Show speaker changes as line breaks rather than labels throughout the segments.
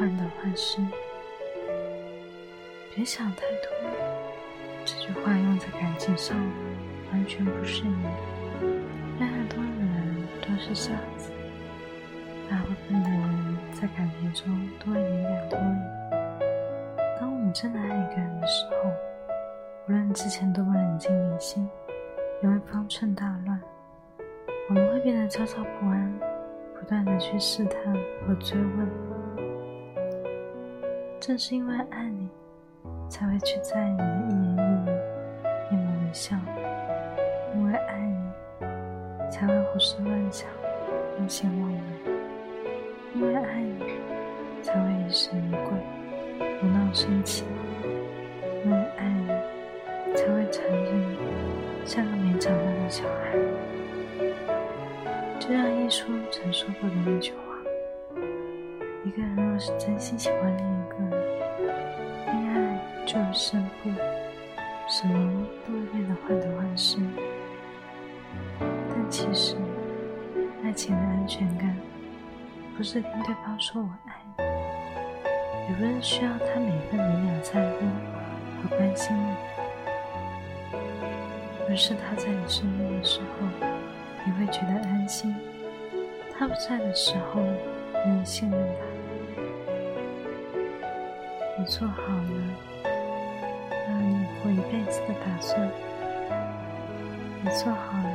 患得患失。别想太多。这句话用在感情上完全不适应。恋爱多的人都是傻子，大部分的人在感情中都会敏感多疑。当我们真的爱一个人的时候，无论之前多么冷静理性，也会方寸大乱。我们会变得焦躁不安，不断的去试探和追问。正是因为爱你。才会去在意你的一言一语、一抹一笑，因为爱你，才会胡思乱想、任性妄为；因为爱你，才会疑神疑鬼、胡闹生气；因为爱你，才会缠着你，像个没长大的小孩。就像一书曾说过的那句话：“一个人若是真心喜欢另一个人。”恋爱就是胜负，什么都会变得患得患失。但其实，爱情的安全感，不是听对方说我爱你，也不是需要他每分每秒在乎和关心你，而是他在你身边的时候，你会觉得安心；他不在的时候，你也信任他。你做好了。我一辈子的打算，你做好了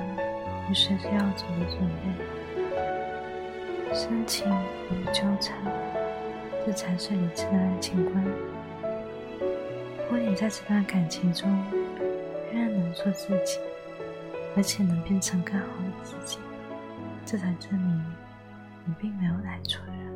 你随时要走的准备。深情不纠缠，这才是理智的爱情观。如果你在这段感情中依然能做自己，而且能变成更好的自己，这才证明你并没有爱错人。